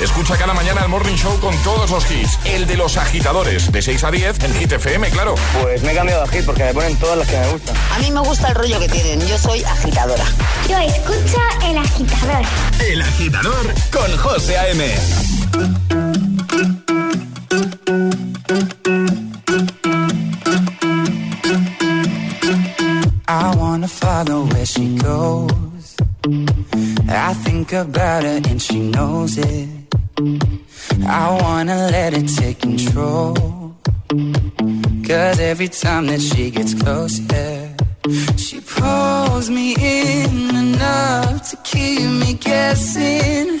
Escucha cada mañana el Morning Show con todos los hits. El de los agitadores, de 6 a 10 en Hit FM, claro. Pues me he cambiado de hit porque me ponen todas las que me gustan. A mí me gusta el rollo que tienen. Yo soy agitadora. Yo escucho el agitador. El agitador con José A.M. I wanna follow where she goes. I think about her and she knows it. I wanna let it take control. Cause every time that she gets close, yeah, she pulls me in enough to keep me guessing.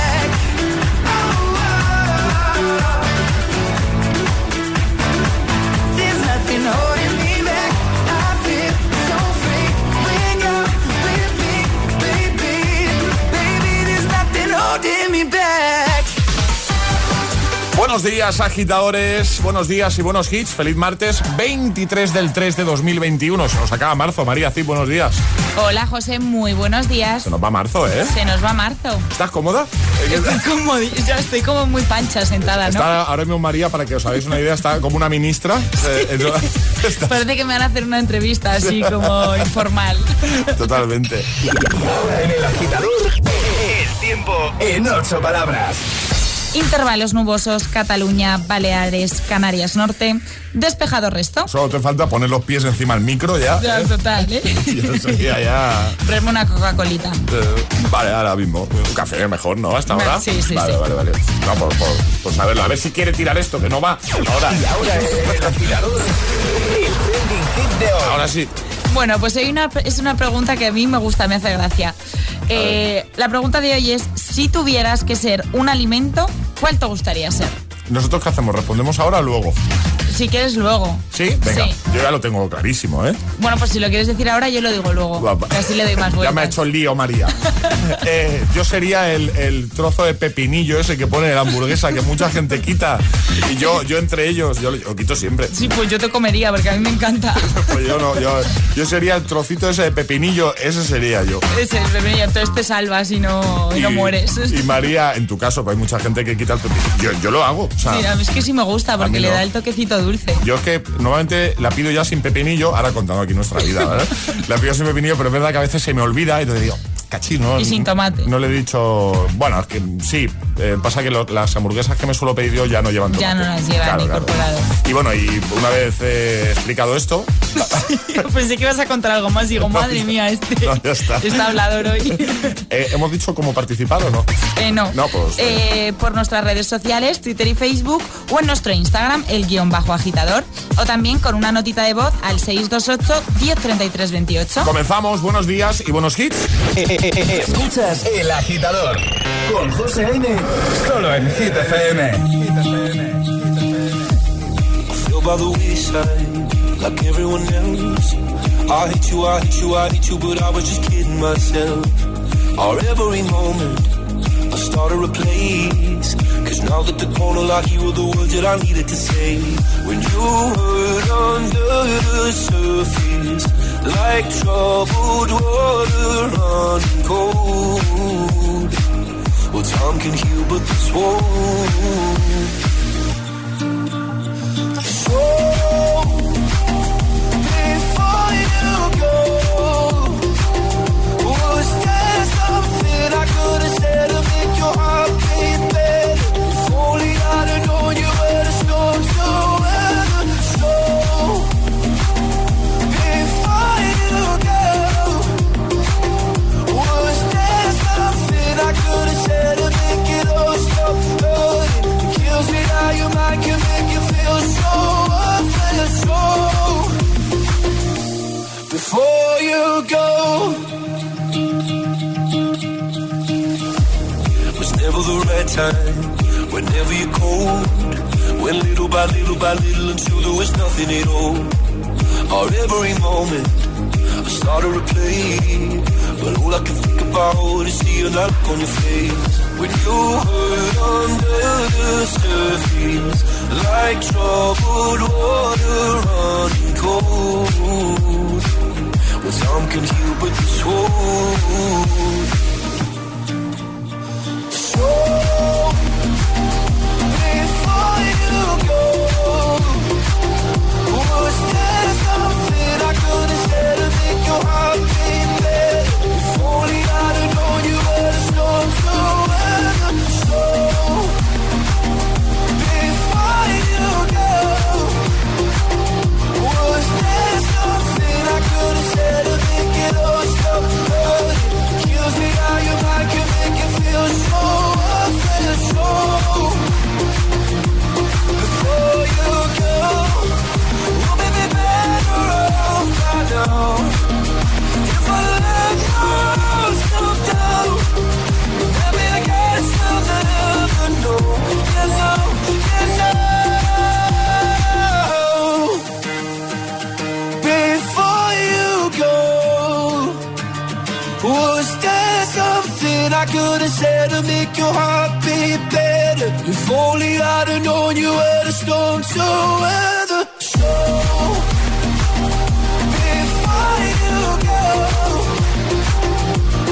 Buenos días, agitadores. Buenos días y buenos hits. Feliz martes 23 del 3 de 2021. Se nos acaba marzo. María Cid, buenos días. Hola José, muy buenos días. Se nos va marzo, ¿eh? Se nos va marzo. ¿Estás cómoda? Estoy como, ya estoy como muy pancha sentada, ¿no? Está ahora mismo María, para que os hagáis una idea, está como una ministra. Eh, está- Parece que me van a hacer una entrevista así como informal. Totalmente. En el agitador, el tiempo en ocho palabras. Intervalos nubosos, Cataluña, Baleares, Canarias Norte. Despejado resto. Solo te falta poner los pies encima del micro ya. Ya, ¿eh? total, ¿eh? Y eso sería ya. Traerme una Coca-Colita. eh, vale, ahora mismo. Un café mejor, ¿no? Hasta ahora. Sí, sí, vale, sí. Vale, vale, No, por, por, por saberlo. A ver si quiere tirar esto, que no va. Ahora. Y ahora el el trending hit de hoy. Ahora sí. Bueno, pues hay una, es una pregunta que a mí me gusta, me hace gracia. Eh, la pregunta de hoy es, si tuvieras que ser un alimento, ¿cuál te gustaría ser? ¿Nosotros qué hacemos? ¿Respondemos ahora o luego? Si quieres luego. ¿Sí? Venga. Sí. Yo ya lo tengo clarísimo, ¿eh? Bueno, pues si lo quieres decir ahora, yo lo digo luego. Guapa. Que así le doy más Ya vueltas. me ha hecho el lío, María. Eh, yo sería el, el trozo de pepinillo ese que pone en la hamburguesa que mucha gente quita. Y yo, yo entre ellos, yo lo, quito siempre. Sí, pues yo te comería, porque a mí me encanta. Pues yo no, yo, yo sería el trocito ese de pepinillo, ese sería yo. Ese, bebé, entonces te salvas y no, y no mueres. Y María, en tu caso, pues hay mucha gente que quita el pepinillo. Yo, yo lo hago. Sea, Mira, es que sí me gusta, porque le no. da el toquecito dulce. Yo es que normalmente la pido ya sin pepinillo, ahora contando aquí nuestra vida, ¿verdad? la pido sin pepinillo, pero es verdad que a veces se me olvida y te digo, cachín, ¿no? Y sin tomate. No le he dicho, bueno, es que sí, eh, pasa que lo- las hamburguesas que me suelo pedir yo ya no llevan tomate. Ya no las llevan incorporado. Y bueno, y una vez eh, explicado esto, Pensé que ibas a contar algo más. Digo, madre mía, este No, ya está. hablador hoy. eh, hemos dicho cómo participar o no. Eh, no. No, pues, Eh, por nuestras redes sociales, Twitter y Facebook, o en nuestro Instagram, el guion bajo agitador, o también con una notita de voz al 628 1033 28. Comenzamos, buenos días y buenos hits. Escuchas El Agitador con José A.M. Solo en Hit FM. feel by the wayside like everyone else. I hate you, I hate you, I hate you, but I was just kidding myself. Our every moment, I started a place. Cause now that the corner lock, you were the words that I needed to say. When you hurt under the surface, like troubled water running cold. Well, time can heal, but this won't. So before you go, was there something I could have said before you go. Was never the right time. Whenever you're cold, went little by little by little until there was nothing at all. Our every moment, I started to play, but all I can think about is seeing that look on your face when you hurt under the surface, like troubled water running cold. Well, time can heal, but this won't. Make your heart beat better? If only I'd have known you were the storm to weather. So before you go,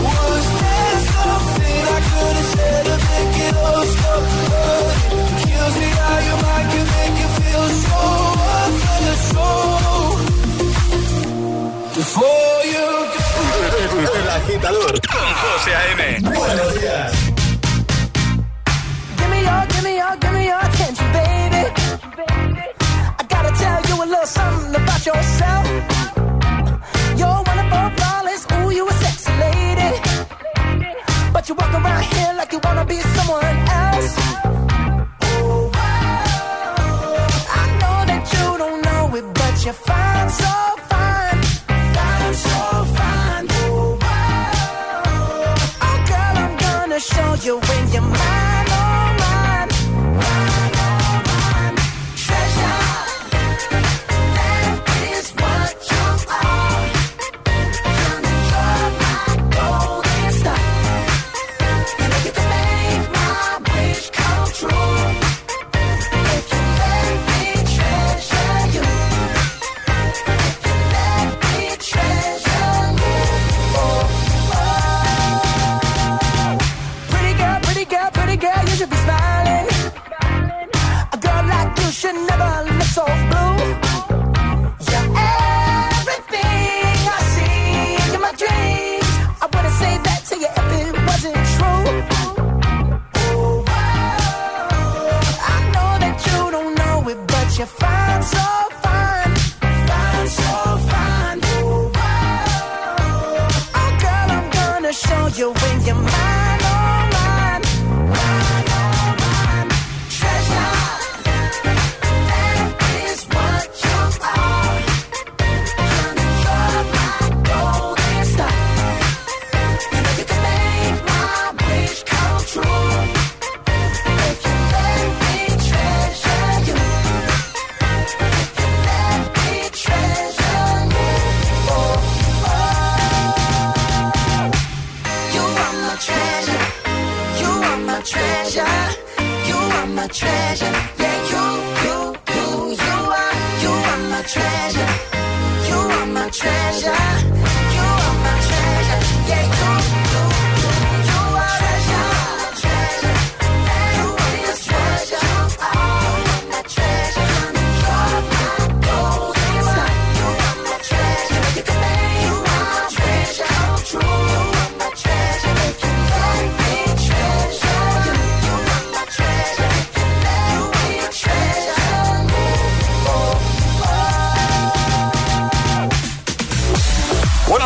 was there something I could have said to make it all stop hurting? Kills me how your mind can make you feel so worthless. So before you go. El Agitador Con José A.M. Buenos días. Attention, baby.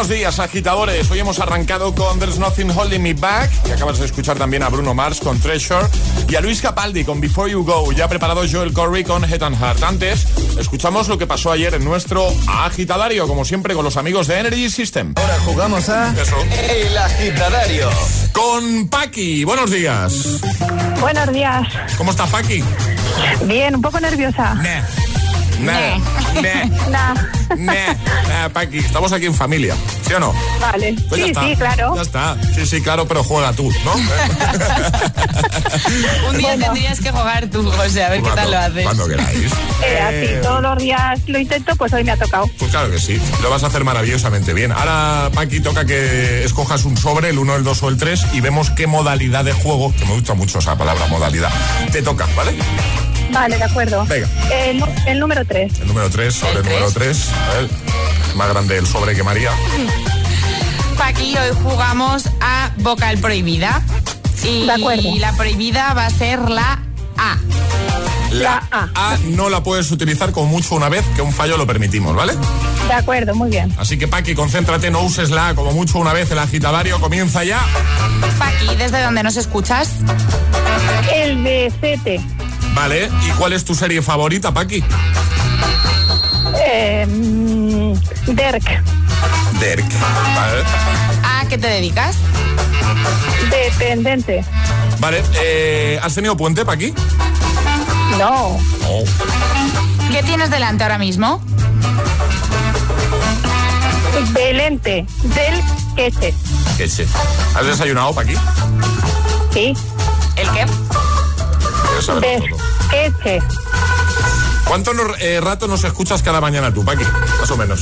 Buenos días, agitadores. Hoy hemos arrancado con There's Nothing Holding Me Back. Y acabas de escuchar también a Bruno Mars con Treasure. Y a Luis Capaldi con Before You Go. Ya ha preparado Joel Corey con Head and Heart. Antes, escuchamos lo que pasó ayer en nuestro agitadario, como siempre, con los amigos de Energy System. Ahora jugamos a Eso. El Agitadario. Con Paki. Buenos días. Buenos días. ¿Cómo está Paki? Bien, un poco nerviosa. Nah. Nah. Nah. Nah. Nah. Nah, Paqui, estamos aquí en familia, ¿sí o no? Vale. Pues ya sí, está. sí, claro. Ya está. Sí, sí, claro, pero juega tú, ¿no? Un día tendrías que jugar tú, José, a ver qué tal lo haces. Cuando queráis. Eh, así, todos los días lo intento, pues hoy me ha tocado. Pues claro que sí, lo vas a hacer maravillosamente bien. Ahora, Paqui, toca que escojas un sobre, el 1, el 2 o el 3, y vemos qué modalidad de juego, que me gusta mucho esa palabra, modalidad, te toca, ¿vale? Vale, de acuerdo. Venga. El, el número 3. El número 3, sobre el, número 3. A ver, más grande el sobre que María. Paqui, hoy jugamos a vocal prohibida. Y De acuerdo. la prohibida va a ser la A. La A no la puedes utilizar como mucho una vez, que un fallo lo permitimos, ¿vale? De acuerdo, muy bien. Así que Paqui, concéntrate, no uses la A como mucho una vez, el agitadario comienza ya. Paqui, ¿desde dónde nos escuchas? El de 7. Vale, ¿y cuál es tu serie favorita, Paqui? Eh, Derk. Derk. Vale, ¿A qué te dedicas? Dependente. vale eh, ¿has tenido puente, Paqui? No. No. ¿Qué tienes delante ahora mismo? Delente. Del queche. Que sí. ¿Has desayunado, Paqui? Sí. ¿El qué? Quieres saberlo Del todo. queche. ¿Cuánto no- eh, rato nos escuchas cada mañana tú, Paqui? Más o menos.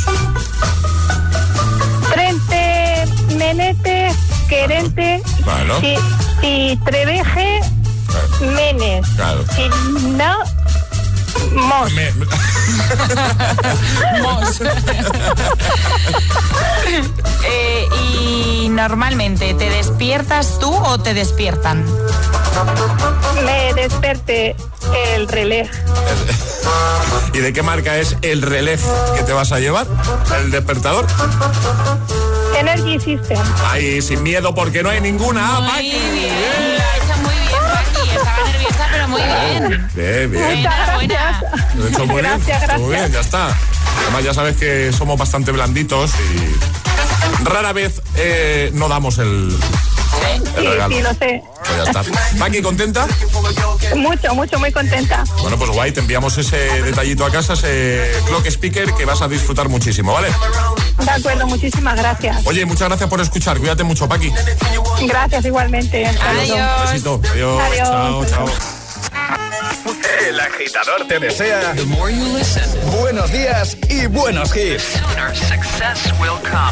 Frente, menete, querente. Bueno. Si, si treveje, menes. Claro. Si no, Mos. Me- Mos. Eh, y normalmente, ¿te despiertas tú o te despiertan? Me desperté el reloj. ¿Y de qué marca es el relé que te vas a llevar? ¿El despertador? Energy System. Ahí, sin miedo, porque no hay ninguna. Ah, Muy Maki. bien, Nerviosa, pero muy bien. Bien, bien. Enhorabuena. Lo he hecho muy Gracias, bien. gracias. Muy bien, ya está. Además, ya sabes que somos bastante blanditos y rara vez eh, no damos el, el Sí, regalo. sí, lo sé. Pues ya está. Maki, ¿contenta? Mucho, mucho, muy contenta. Bueno, pues guay, te enviamos ese detallito a casa, ese clock speaker que vas a disfrutar muchísimo, ¿vale? De acuerdo, muchísimas gracias. Oye, muchas gracias por escuchar. Cuídate mucho, Paqui. Gracias igualmente. Luego. Adiós. Besito. Adiós. Adiós. Chao, chao. El agitador te desea buenos días y buenos hits. Sooner success will come.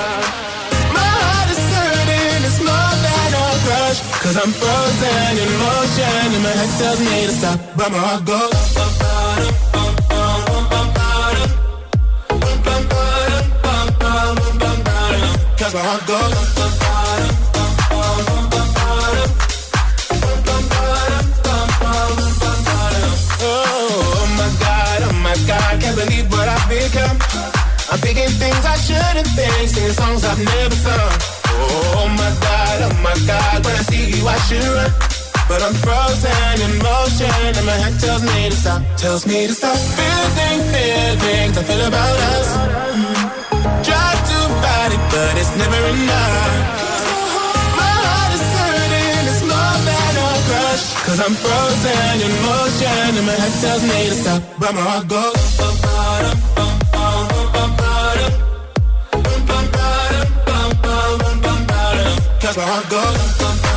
Cause I'm frozen in motion, and my head tells me to stop, but my heart goes. Cause. Oh, oh my god, oh my god, can't believe what I've become. I'm thinking things I shouldn't think, singing songs I've never sung. Oh my god, oh my god, when I see you I should run. But I'm frozen in motion and my head tells me to stop, tells me to stop. Feeling, feelings I feel about us. Try to fight it, but it's never enough. My heart is hurting, it's more than a crush. Cause I'm frozen in motion and my head tells me to stop, but my heart goes. that's where I go.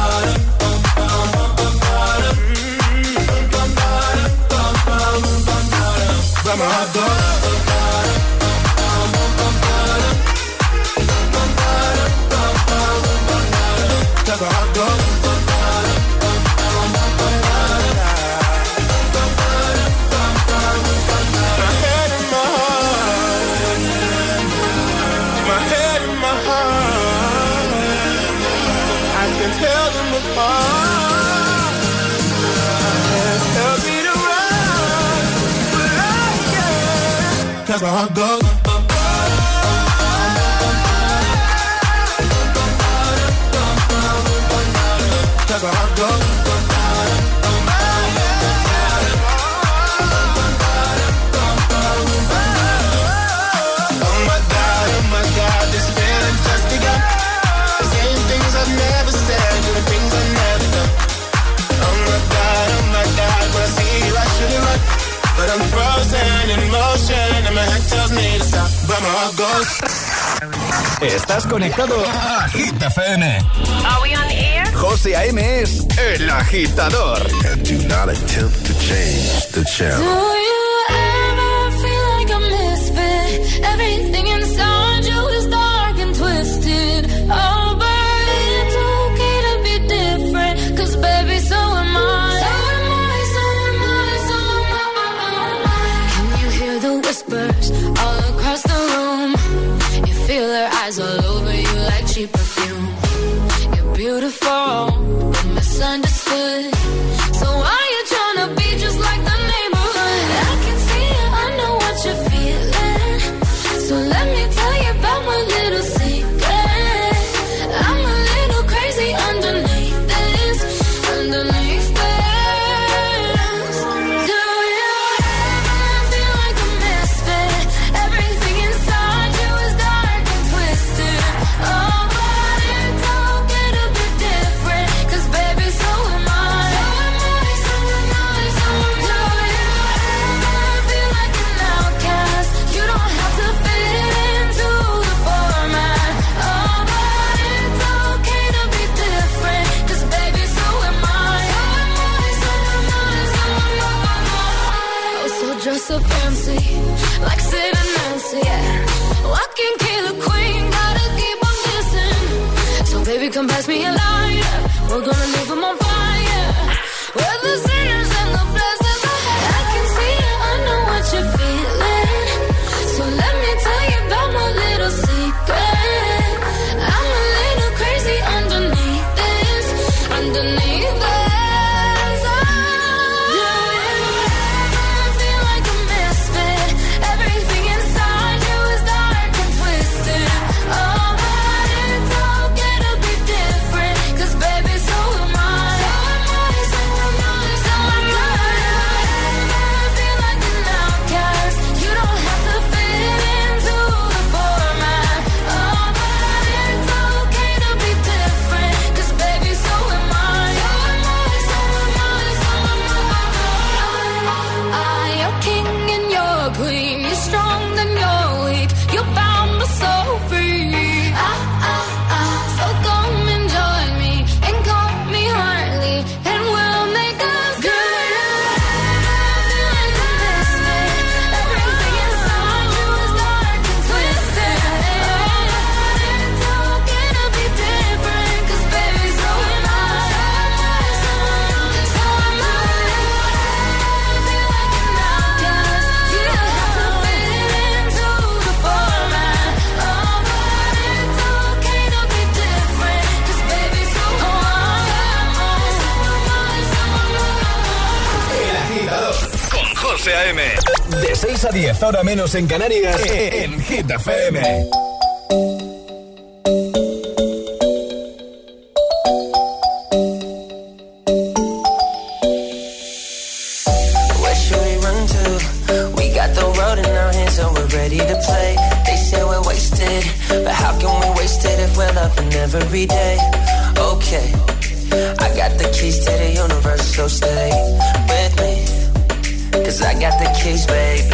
Heart goes. Cause my heart Estás conectado a Hit FM. Are we on air? José A.M. es el agitador. Do not attempt to change the channel. Fall. 10 ahora menos en Canarias, e-, e-, en Hit FM. every day. Okay, I got the keys to the universe, so stay with me. Cause I got the keys, baby.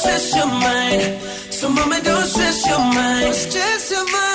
stress your mind. So mama, don't stress your mind. Don't stress your mind.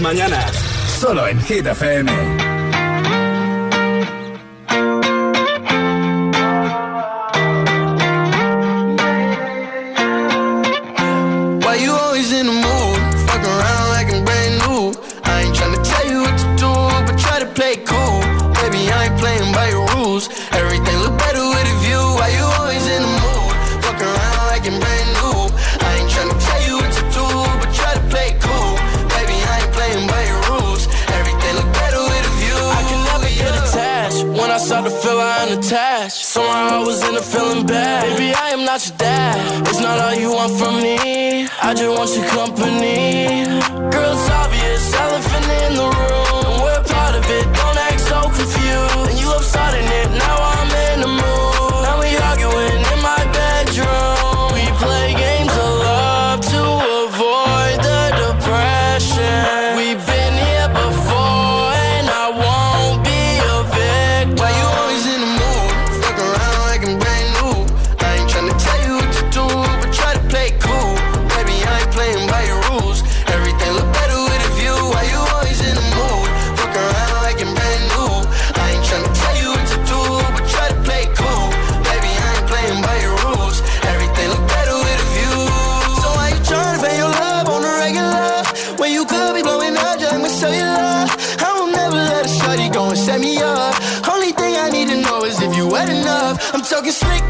mañanas, solo en Hit talking slick.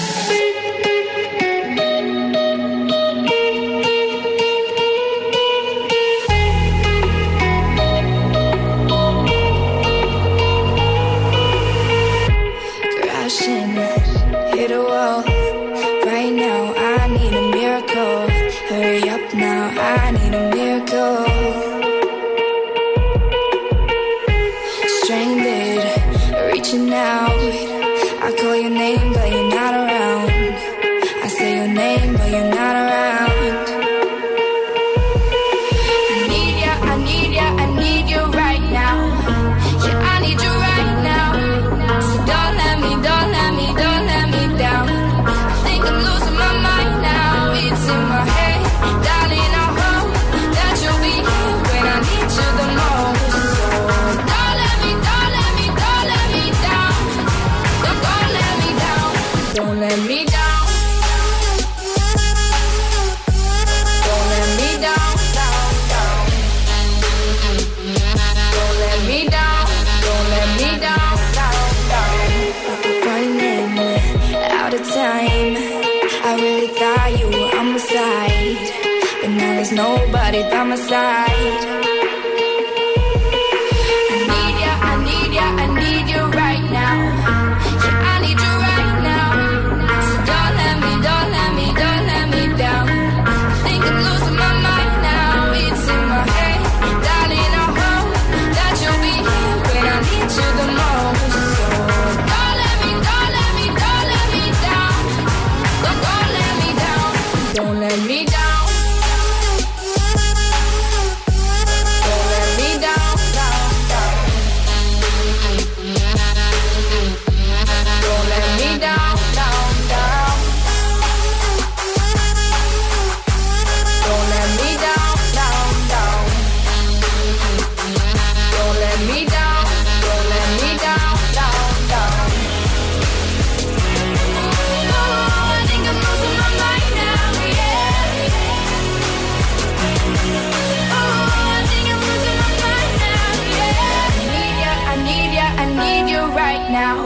you right now.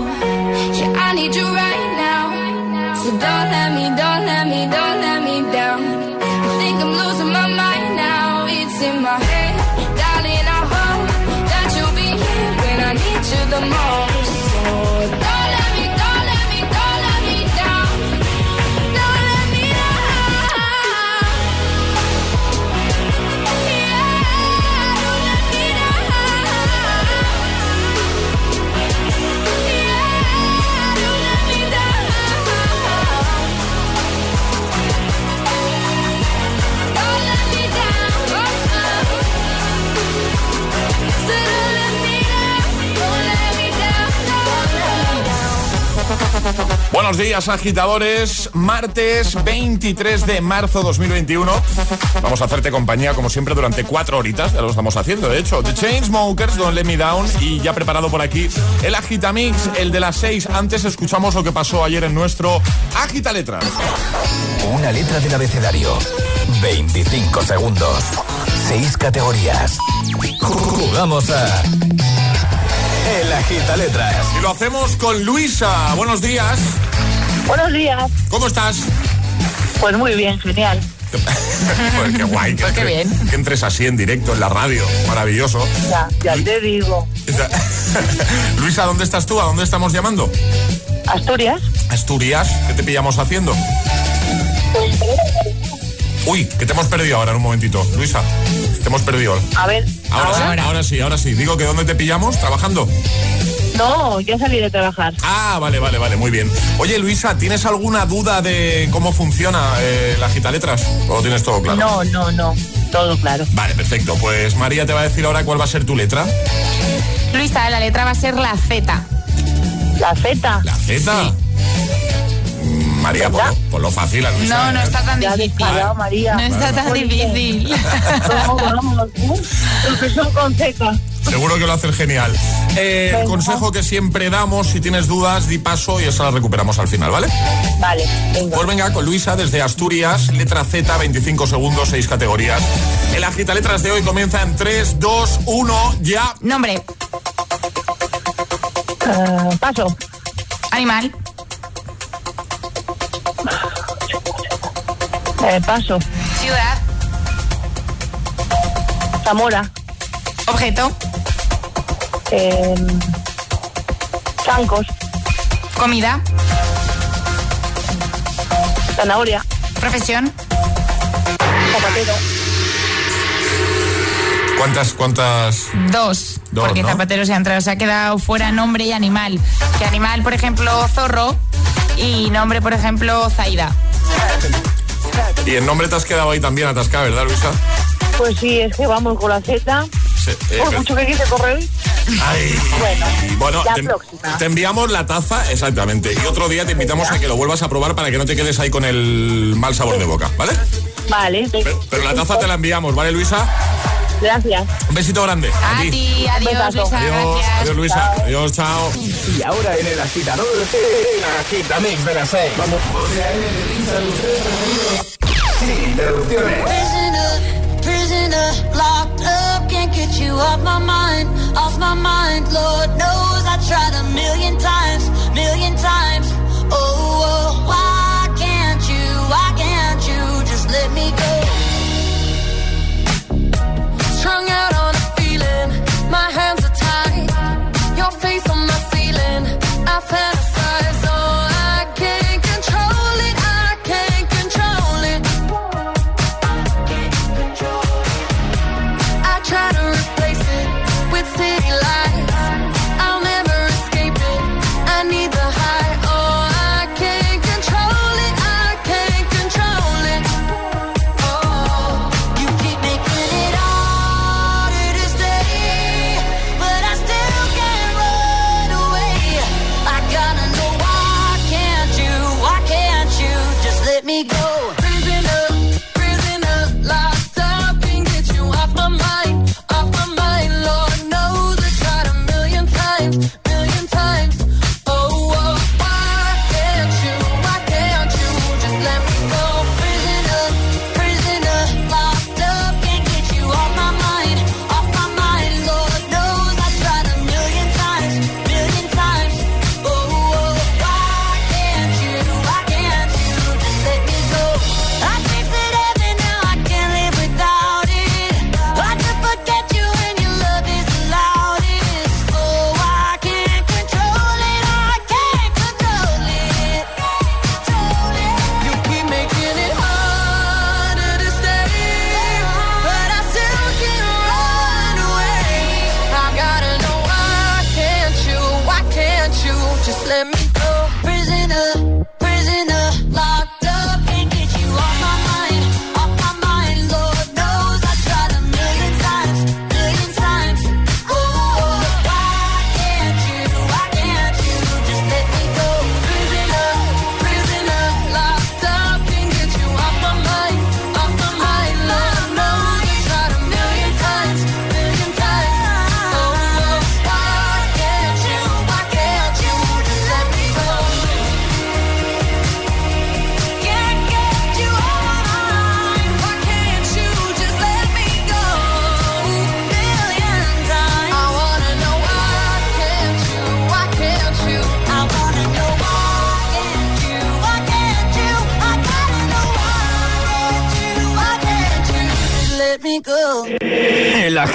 Yeah, I need you right now. So don't let me, don't let me, don't let me Buenos días, agitadores. Martes 23 de marzo 2021. Vamos a hacerte compañía, como siempre, durante cuatro horitas. Ya lo estamos haciendo, de hecho. The Chainsmokers, Don't Let Me Down. Y ya preparado por aquí el Agitamix, el de las seis. Antes escuchamos lo que pasó ayer en nuestro Agita Letras. Una letra del abecedario. 25 segundos. 6 categorías. Jugamos a. El Agita Letras. Y lo hacemos con Luisa. Buenos días. Buenos días. ¿Cómo estás? Pues muy bien, genial. Pues qué guay. Que, Pues qué entre- bien. que entres así en directo en la radio. Maravilloso. Ya, ya te digo. Luisa, ¿dónde estás tú? ¿A dónde estamos llamando? Asturias. Asturias. ¿Qué te pillamos haciendo? Uy, que te hemos perdido ahora en un momentito. Luisa, te hemos perdido. A ver, Ahora, sí, ahora. ahora sí, ahora sí. Digo que ¿dónde te pillamos? ¿Trabajando? No, ya salí de trabajar. Ah, vale, vale, vale, muy bien. Oye, Luisa, ¿tienes alguna duda de cómo funciona eh, la gita letras? ¿O tienes todo claro? No, no, no. Todo claro. Vale, perfecto. Pues María te va a decir ahora cuál va a ser tu letra. Luisa, la letra va a ser la Z. La Z. ¿La Z? Mm, María, por lo, por lo fácil, a Luisa. No, no está tan difícil. María. No está tan difícil. No, vamos. Profesor con Z. Seguro que lo haces genial. Eh, el consejo que siempre damos, si tienes dudas, di paso y esa la recuperamos al final, ¿vale? Vale, venga. Pues venga, con Luisa desde Asturias, letra Z, 25 segundos, 6 categorías. El agita letras de hoy comienza en 3, 2, 1, ya. Nombre, Eh, paso. animal, Eh, paso. ciudad, Zamora. objeto, Eh, Chancos. comida, Zanahoria. profesión, Zapatero. ¿Cuántas, cuántas? dos. Dos, porque ¿no? zapatero se ha entrado. Se ha quedado fuera nombre y animal. Que animal, por ejemplo, zorro. Y nombre, por ejemplo, Zaida. Y el nombre te has quedado ahí también atascada, ¿verdad, Luisa? Pues sí, es que vamos con la Z. Sí, eh, Por mucho que quise correr. Ay. Bueno, Bueno, la te, próxima. te enviamos la taza, exactamente. Y otro día te invitamos a que lo vuelvas a probar para que no te quedes ahí con el mal sabor de boca, ¿vale? Vale. Pero, pero la taza te la enviamos, ¿vale, Luisa? Gracias. Un besito grande. A ti, adiós. Luisa, Adiós, adiós, Luisa. Adiós, chao. Y ahora en el agitador, el agitamix de las 6. Vamos. Interrupciones. Prisoner, prisoner, locked up, can't get you off my mind, off my mind. Lord knows I tried a million times, million times. Oh, oh,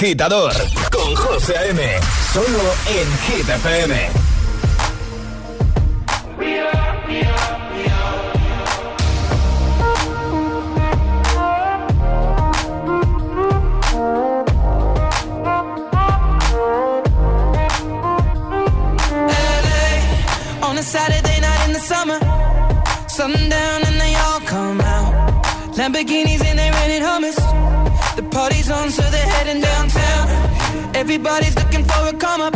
agitador con José A.M. Solo en Hit FM. LA on a Saturday night in the summer. Sundown and they all come out. Lamborghinis and they rented hummus. Party's on, so they're heading downtown. Everybody's looking for a come up,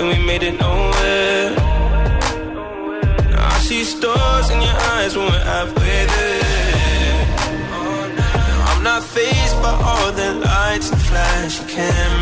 and we made it nowhere. Now I see stars in your eyes when we're halfway there. I'm not by all the lights and cameras.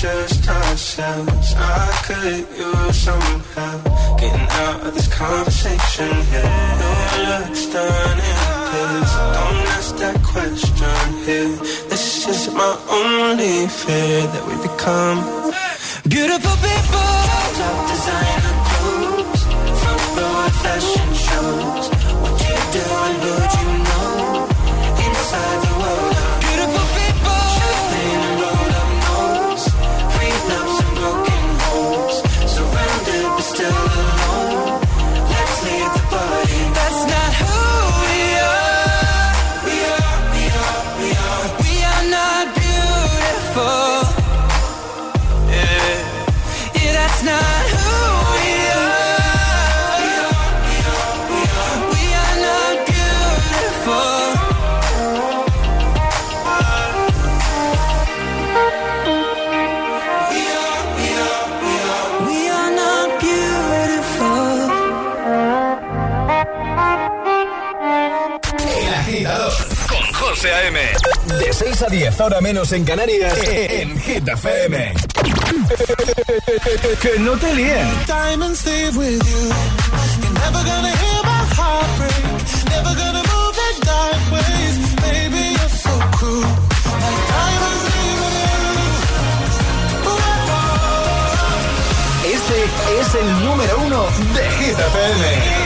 Just ourselves. I could use some help getting out of this conversation. Yeah, no look stunning. Please don't ask that question here. This is my only fear that we become Beautiful people. Top designer clothes, front row fashion shows. What you do and 6 a 10, ahora menos en Canarias, en Hit FM. Que no te líen. Diamonds stay with you. You're never gonna hear my heart break. Never gonna move that dark ways. Baby, you're so cruel. Like diamonds leave with you. Este es el número uno de Hit FM.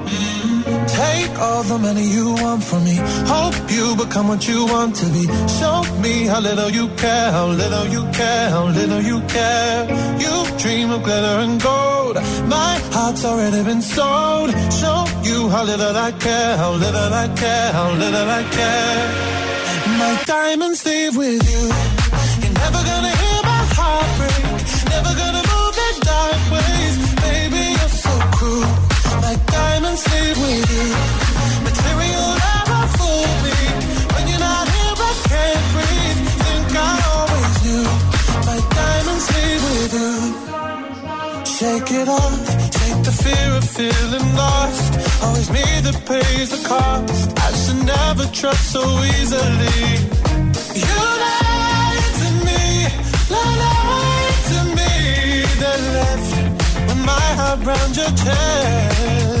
Take all the money you want from me. Hope you become what you want to be. Show me how little you care, how little you care, how little you care. You dream of glitter and gold. My heart's already been sold. Show you how little I care, how little I care, how little I care. My diamonds leave with you. My diamonds with you. Shake it off. Take the fear of feeling lost. Always me that pays the cost. I should never trust so easily. You lied to me, lied to me. Then left with my heart round your chest.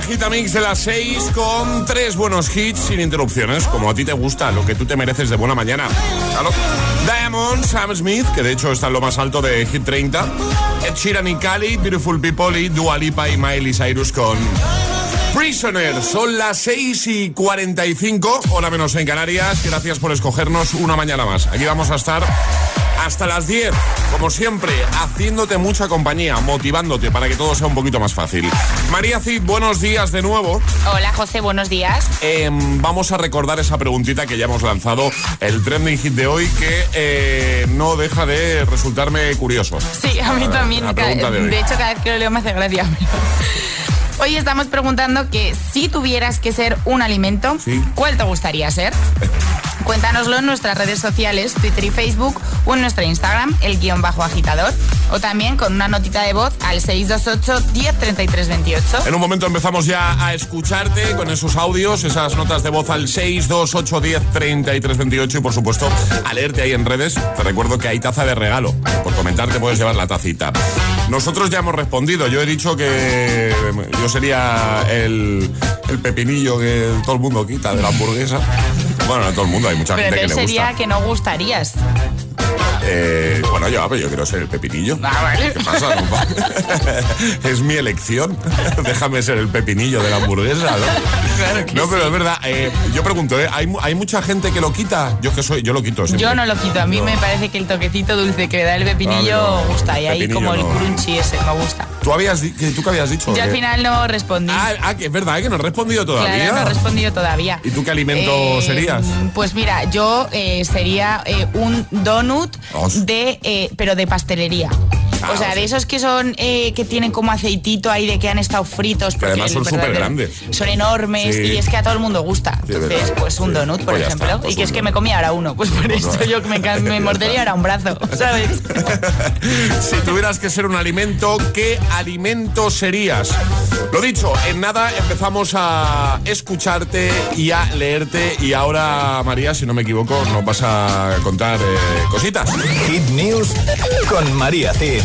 El agitamix de las 6 con tres buenos hits sin interrupciones, como a ti te gusta, lo que tú te mereces de buena mañana. Diamond, Sam Smith, que de hecho está en lo más alto de Hit 30. Ed Sheeran y Cali, Beautiful People y Dua Lipa y Miley Cyrus con Prisoner. Son las 6 y 45, hora menos en Canarias. Gracias por escogernos una mañana más. Aquí vamos a estar hasta las 10, como siempre, haciéndote mucha compañía, motivándote para que todo sea un poquito más fácil. María Cid, buenos días de nuevo. Hola José, buenos días. Em, vamos a recordar esa preguntita que ya hemos lanzado, el trending hit de hoy, que eh, no deja de resultarme curioso. Sí, a mí La- también. la de de hecho, cada vez que lo leo me hace gracia. Hoy estamos preguntando que si tuvieras que ser un alimento, ¿cuál te gustaría ser? Cuéntanoslo en nuestras redes sociales, Twitter y Facebook, o en nuestro Instagram, el guion bajo agitador, o también con una notita de voz al 628 1033 28. En un momento empezamos ya a escucharte con esos audios, esas notas de voz al 628103328 y por supuesto a leerte ahí en redes. Te recuerdo que hay taza de regalo. Por comentar te puedes llevar la tacita. Nosotros ya hemos respondido. Yo he dicho que yo sería el, el pepinillo que todo el mundo quita de la hamburguesa. Bueno, no todo el mundo, hay mucha Pero gente que le sería gusta. que no gustarías. Eh, bueno, yo, yo quiero ser el pepinillo. Ah, ¿Qué pasa? No pa- es mi elección. Déjame ser el pepinillo de la hamburguesa, ¿no? no, pero es verdad. eh, yo pregunto, ¿eh? ¿hay, hay mucha gente que lo quita? Yo que soy, yo lo quito siempre. Yo no lo quito, a mí me parece que el toquecito dulce que le da el pepinillo Ah, no, gusta y ahí como el crunchy ese me gusta. ¿Tú, habías, que- ¿Tú qué habías dicho? Yo al final no respondí. Ah, ah, que es verdad, ¿eh? que no has respondido todavía. Claro, no he respondido todavía. ¿Y tú qué alimento Eh, serías? Pues mira, yo eh, sería un donut Os. De, eh, pero de pastelería. O sea, de esos que son, eh, que tienen como aceitito ahí de que han estado fritos. Que porque además el son súper grandes. Son enormes Sí. y es que a todo el mundo gusta. Sí, Entonces, verdad. pues un Sí. donut, por Pues ejemplo. está, pues y que es que me comía ahora uno. Pues por eso yo que me, me mordería ahora un brazo, ¿sabes? Si tuvieras que ser un alimento, ¿qué alimento serías? Lo dicho, en nada empezamos a escucharte y a leerte y ahora, María, si no me equivoco, nos vas a contar eh, cositas. Hit News con María Cid.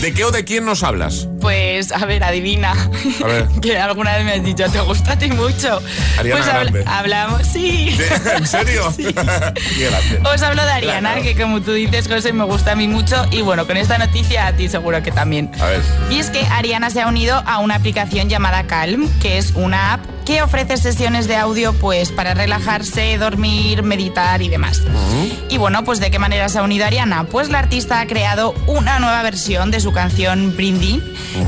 ¿De qué o de quién nos hablas? Pues, a ver, adivina. A ver. que alguna vez me has dicho, te gusta a ti mucho. Ariana pues hablamos, sí. ¿En serio? Grande. Os hablo de Ariana, Claro. que como tú dices, José, me gusta a mí mucho. Y bueno, con esta noticia a ti seguro que también. A ver. Y es que Ariana se ha unido a una aplicación llamada Calm, que es una app que ofrece sesiones de audio pues para relajarse, dormir, meditar y demás. Y bueno, pues de qué manera se ha unido Ariana? Pues la artista ha creado una nueva versión de su canción Brindy,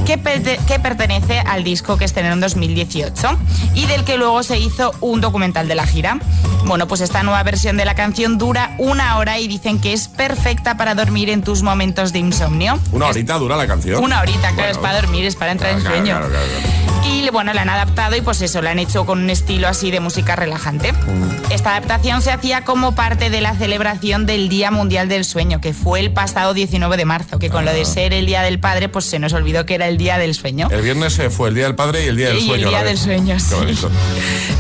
que, perte- que pertenece al disco que estrenó en 2018 y del que luego se hizo un documental de la gira. Bueno, pues esta nueva versión de la canción dura una hora y dicen que es perfecta para dormir en tus momentos de insomnio. Una horita dura la canción. Una horita, claro, Bueno. es para dormir, es para entrar en Claro, sueño. claro, claro, claro. Y bueno, la han adaptado y pues eso, la han hecho con un estilo así de música relajante. Esta adaptación se hacía como parte de la celebración del Día Mundial del Sueño, que fue el pasado 19 de marzo, que con lo Ah. de ser el Día del Padre, pues se nos olvidó que era el Día del Sueño. El viernes eh, fue el Día del Padre y el Día del Y el Sueño. la Día del Sueño, sí.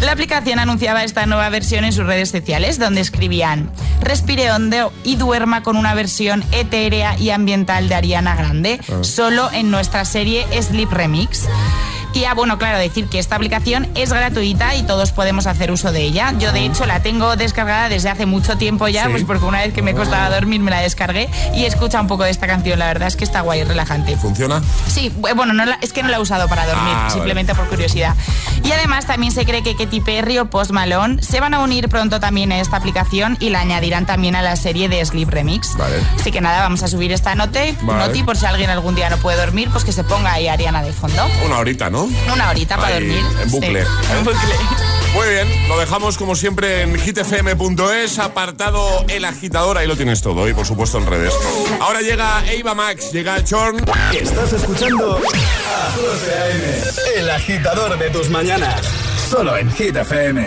La aplicación anunciaba esta nueva versión en sus redes sociales, donde escribían: Respire hondo y duerma con una versión etérea y ambiental de Ariana Grande, Ah. solo en nuestra serie Sleep Remix. Y ah, bueno, claro, decir que esta aplicación es gratuita y todos podemos hacer uso de ella. Yo, de hecho, la tengo descargada desde hace mucho tiempo ya, Sí. pues porque una vez que me costaba dormir me la descargué y escucha un poco de esta canción. La verdad es que está guay relajante. ¿Funciona? Sí, bu- bueno, no la- es que no la he usado para dormir, Ah, simplemente por curiosidad. Y además también se cree que Katy Perry o Post Malone se van a unir pronto también a esta aplicación y la añadirán también a la serie de Sleep Remix. Vale. Así que nada, vamos a subir esta note, Vale. noti por si alguien algún día no puede dormir, pues que se ponga ahí Ariana de fondo. Una horita, ¿no? Una horita para Ahí, dormir. en Sí, bucle. en bucle. Muy bien, lo dejamos como siempre en hitfm.es, apartado El Agitador, ahí lo tienes todo y por supuesto en redes. Ahora llega Eva Max, llega Chorn. Estás escuchando a José A.M., el agitador de tus mañanas. Solo en Hit FM.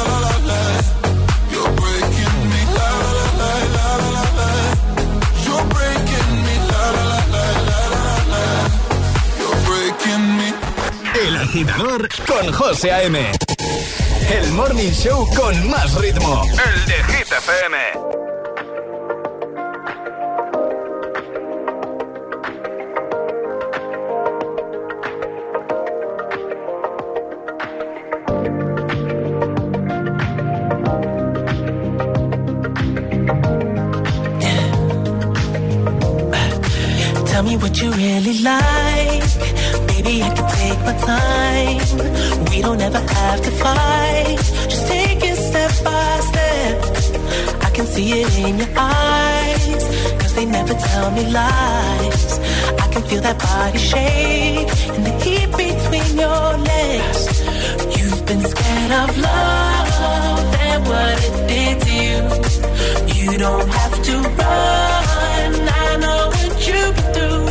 Agitador con José A.M. El morning show con más ritmo. El de Hit FM. Tell me what you really like. Baby, I can my time. We don't ever have to fight. Just take it step by step. I can see it in your eyes. Cause they never tell me lies. I can feel that body shake and the heat between your legs. You've been scared of love and what it did to you. You don't have to run. I know what you've been through.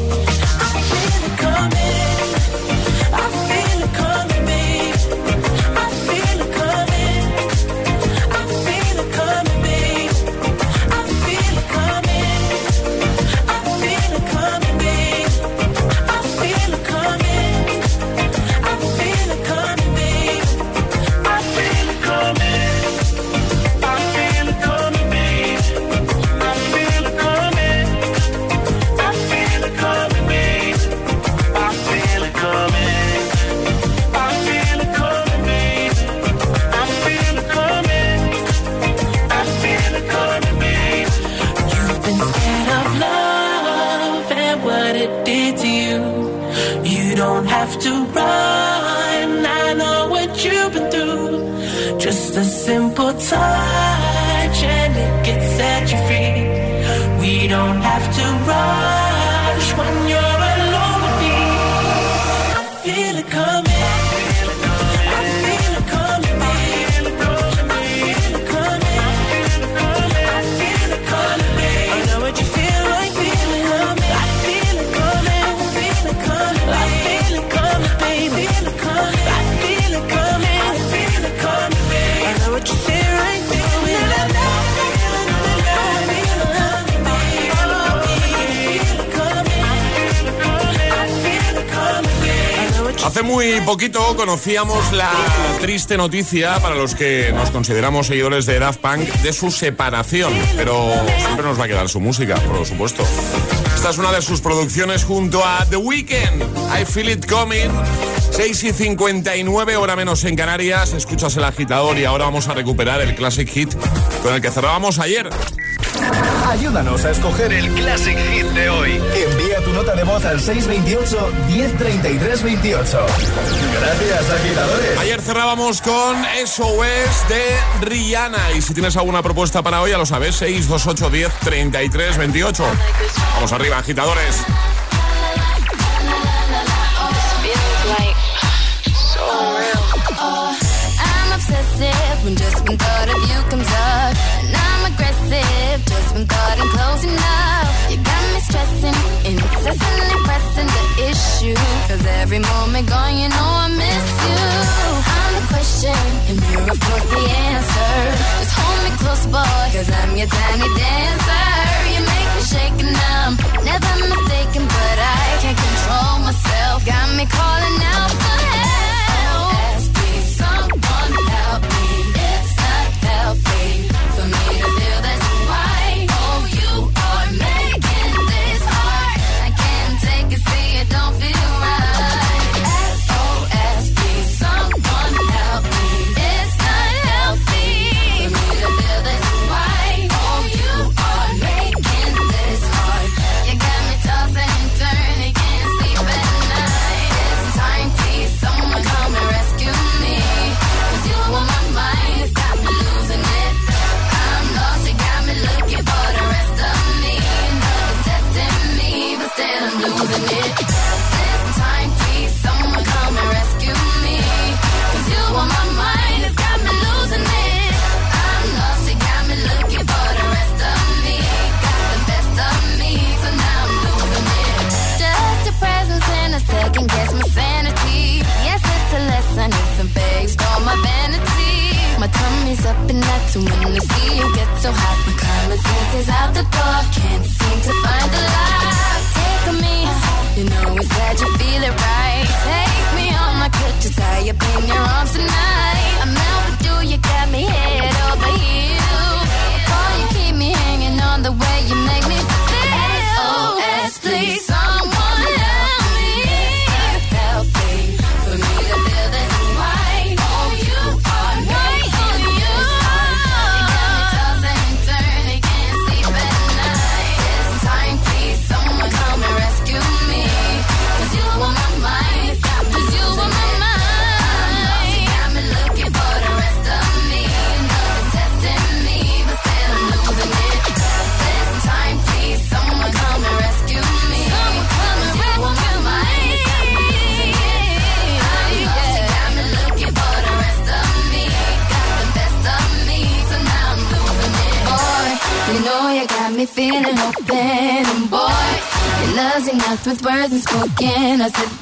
Conocíamos la triste noticia para los que nos consideramos seguidores de Daft Punk de su separación, pero siempre nos va a quedar su música, por supuesto. Esta es una de sus producciones junto a The Weeknd, I Feel It Coming. 6 y 59, hora menos en Canarias. Escuchas el agitador y ahora vamos a recuperar el Classic Hit con el que cerrábamos ayer. Ayúdanos a escoger el Classic Hit de hoy. Envía tu nota de voz al 628 1033 28. Gracias, agitadores. Ayer cerrábamos con SOS de Rihanna. Y si tienes alguna propuesta para hoy, ya lo sabes, 628 10 33 28. Vamos arriba, agitadores. I'm obsessive when just one thought of you comes up. Aggressive just when thought I'm close enough. You got me stressing, incessantly pressing the issue. Cause every moment gone, you know I miss you. I'm the question, and you're of course the answer. Just hold me close, boy, cause I'm your tiny dancer. You make me shake and I'm never mistaken, but I can't control myself. Got me calling out for help. With words unspoken. I said.